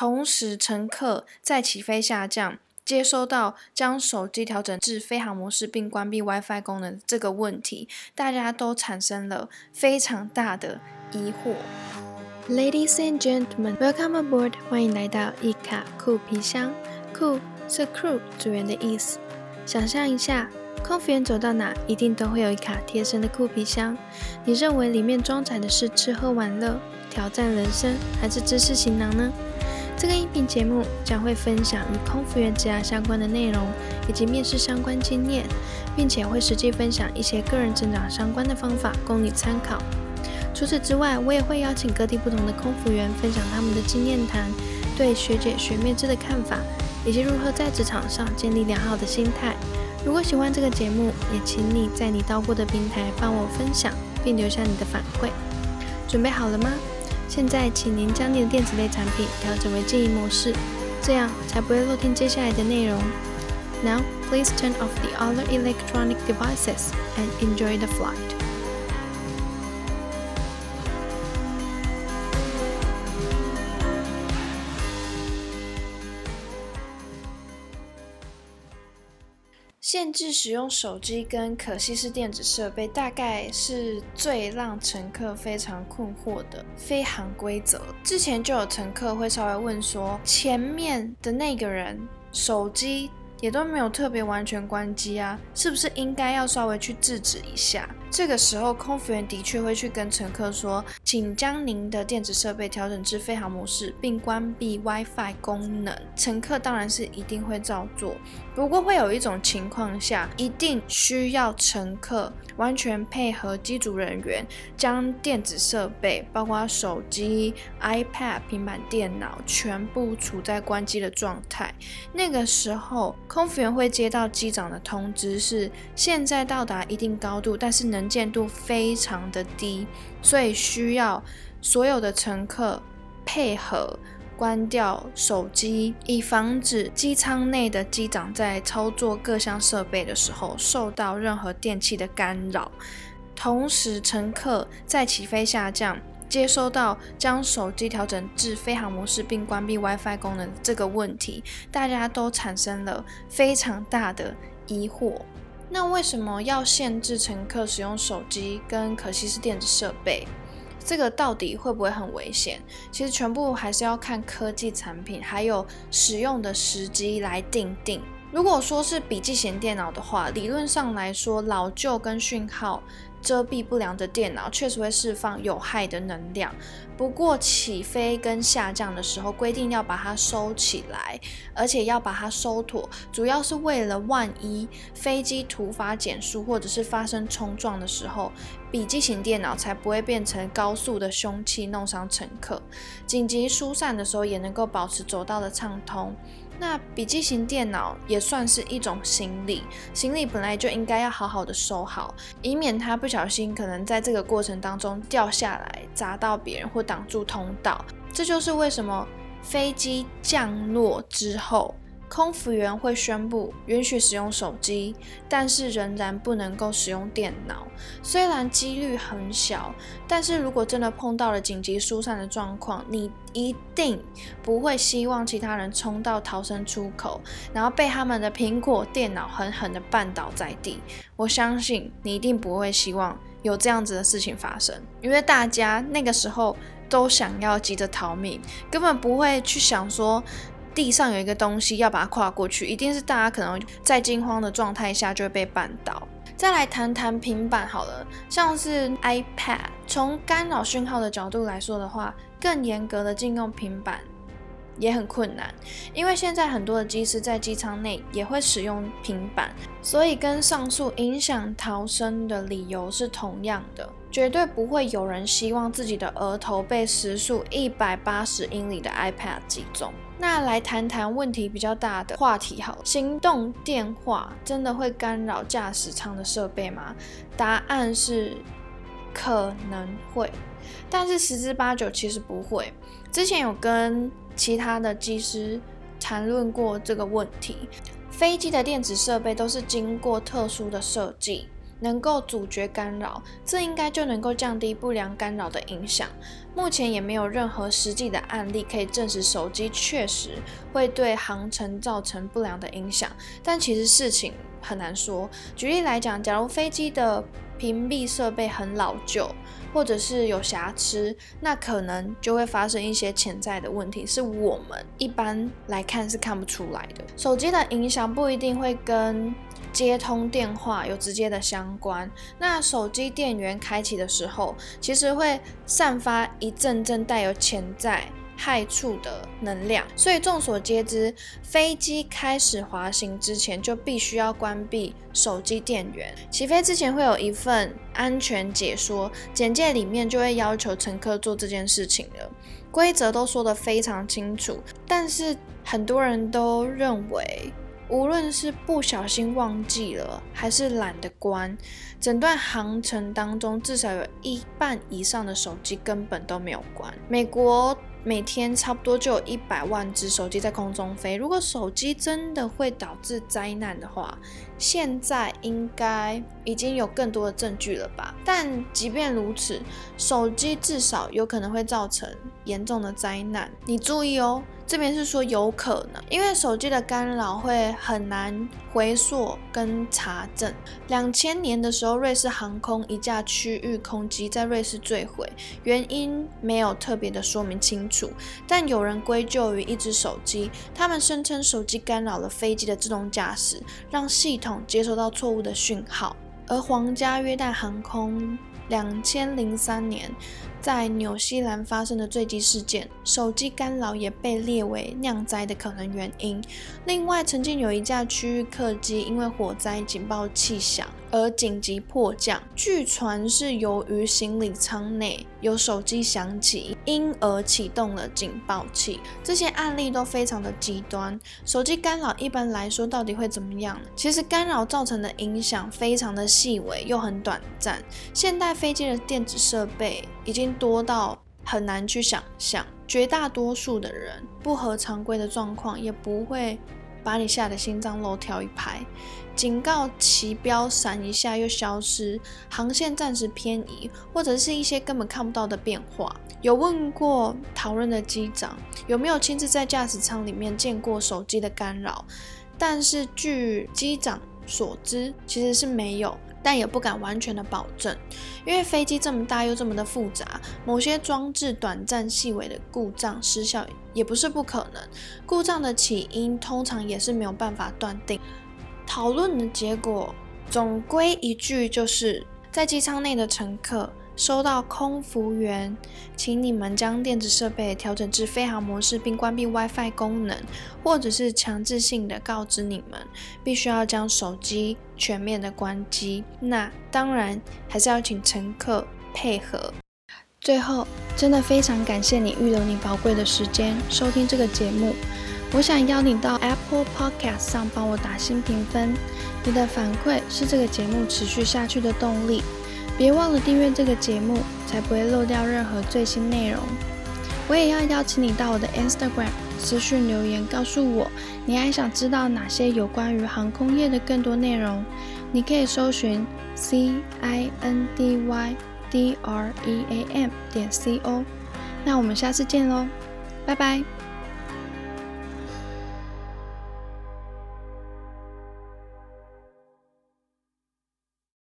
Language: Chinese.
同时乘客在起飞下降。接收到将手机调整至飞行模式并关闭 WiFi 功能这个问题，大家都产生了非常大的疑惑。Ladies and gentlemen, welcome aboard！欢迎来到一卡酷皮箱。酷是 crew 组员的意思。想象一下，空服员走到哪，一定都会有一卡贴身的酷皮箱。你认为里面装载的是吃喝玩乐、挑战人生，还是知识行囊呢？这个音频节目将会分享与空服员职涯相关的内容，以及面试相关经验，并且会实际分享一些个人成长相关的方法供你参考。除此之外，我也会邀请各地不同的空服员分享他们的经验谈，对学姐学面制的看法，以及如何在职场上建立良好的心态。如果喜欢这个节目，也请你在你到过的平台帮我分享，并留下你的反馈。准备好了吗？现在，请您将你的电子类产品调整为静音模式，这样才不会漏听接下来的内容。Now, please turn off the other electronic devices and enjoy the flight. 限制使用手机跟可吸式电子设备，大概是最让乘客非常困惑的飞行规则。之前就有乘客会稍微问说，前面的那个人手机也都没有特别完全关机啊，是不是应该要稍微去制止一下？这个时候，空服员的确会去跟乘客说，请将您的电子设备调整至飞行模式，并关闭 WiFi 功能。乘客当然是一定会照做，不过会有一种情况下，一定需要乘客完全配合机组人员，将电子设备，包括手机、iPad、平板电脑，全部处在关机的状态。那个时候，空服员会接到机长的通知，是现在到达一定高度，但是能能见度非常的低，所以需要所有的乘客配合关掉手机，以防止机舱内的机长在操作各项设备的时候受到任何电器的干扰。同时，乘客在起飞下降，接收到将手机调整至飞行模式并关闭 WiFi 功能这个问题，大家都产生了非常大的疑惑。那为什么要限制乘客使用手机跟可吸式电子设备？这个到底会不会很危险？其实全部还是要看科技产品还有使用的时机来定定。如果说是笔记型电脑的话，理论上来说，老旧跟讯号。遮蔽不良的电脑确实会释放有害的能量，不过起飞跟下降的时候规定要把它收起来，而且要把它收妥，主要是为了万一飞机突发减速或者是发生冲撞的时候，笔记型电脑才不会变成高速的凶器弄伤乘客。紧急疏散的时候也能够保持走道的畅通。那笔记型电脑也算是一种行李，行李本来就应该要好好的收好，以免它不小心可能在这个过程当中掉下来砸到别人或挡住通道。这就是为什么飞机降落之后。空服员会宣布允许使用手机，但是仍然不能够使用电脑。虽然几率很小，但是如果真的碰到了紧急疏散的状况，你一定不会希望其他人冲到逃生出口，然后被他们的苹果电脑狠狠地绊倒在地。我相信你一定不会希望有这样子的事情发生，因为大家那个时候都想要急着逃命，根本不会去想说。地上有一个东西要把它跨过去，一定是大家可能在惊慌的状态下就会被绊倒。再来谈谈平板好了，像是 iPad，从干扰讯号的角度来说的话，更严格的禁用平板也很困难，因为现在很多的机师在机舱内也会使用平板，所以跟上述影响逃生的理由是同样的。绝对不会有人希望自己的额头被时速一百八十英里的 iPad 击中。那来谈谈问题比较大的话题，好，行动电话真的会干扰驾驶舱的设备吗？答案是可能会，但是十之八九其实不会。之前有跟其他的机师谈论过这个问题，飞机的电子设备都是经过特殊的设计。能够阻绝干扰，这应该就能够降低不良干扰的影响。目前也没有任何实际的案例可以证实手机确实会对航程造成不良的影响，但其实事情很难说。举例来讲，假如飞机的屏蔽设备很老旧。或者是有瑕疵，那可能就会发生一些潜在的问题，是我们一般来看是看不出来的。手机的影响不一定会跟接通电话有直接的相关。那手机电源开启的时候，其实会散发一阵阵带有潜在。害处的能量，所以众所皆知，飞机开始滑行之前就必须要关闭手机电源。起飞之前会有一份安全解说简介，里面就会要求乘客做这件事情了，规则都说得非常清楚。但是很多人都认为，无论是不小心忘记了，还是懒得关，整段航程当中至少有一半以上的手机根本都没有关。美国。每天差不多就有一百万只手机在空中飞。如果手机真的会导致灾难的话，现在应该已经有更多的证据了吧？但即便如此，手机至少有可能会造成严重的灾难。你注意哦。这边是说有可能，因为手机的干扰会很难回溯跟查证。两千年的时候，瑞士航空一架区域空机在瑞士坠毁，原因没有特别的说明清楚，但有人归咎于一只手机。他们声称手机干扰了飞机的自动驾驶，让系统接收到错误的讯号。而皇家约旦航空两千零三年。在纽西兰发生的坠机事件，手机干扰也被列为酿灾的可能原因。另外，曾经有一架区域客机因为火灾警报器响而紧急迫降，据传是由于行李舱内有手机响起，因而启动了警报器。这些案例都非常的极端。手机干扰一般来说到底会怎么样？其实干扰造成的影响非常的细微又很短暂。现代飞机的电子设备已经多到很难去想象，绝大多数的人不合常规的状况也不会把你吓得心脏漏跳一拍。警告旗标闪一下又消失，航线暂时偏移，或者是一些根本看不到的变化。有问过讨论的机长有没有亲自在驾驶舱里面见过手机的干扰，但是据机长所知，其实是没有。但也不敢完全的保证，因为飞机这么大又这么的复杂，某些装置短暂细微的故障失效也不是不可能。故障的起因通常也是没有办法断定。讨论的结果总归一句，就是在机舱内的乘客。收到空服员，请你们将电子设备调整至飞行模式，并关闭 WiFi 功能，或者是强制性的告知你们，必须要将手机全面的关机。那当然还是要请乘客配合。最后，真的非常感谢你预留你宝贵的时间收听这个节目。我想邀你到 Apple Podcast 上帮我打新评分，你的反馈是这个节目持续下去的动力。别忘了订阅这个节目，才不会漏掉任何最新内容。我也要邀请你到我的 Instagram 私讯留言，告诉我你还想知道哪些有关于航空业的更多内容。你可以搜寻 c i n d y d r e a m 点 c o。那我们下次见喽，拜拜。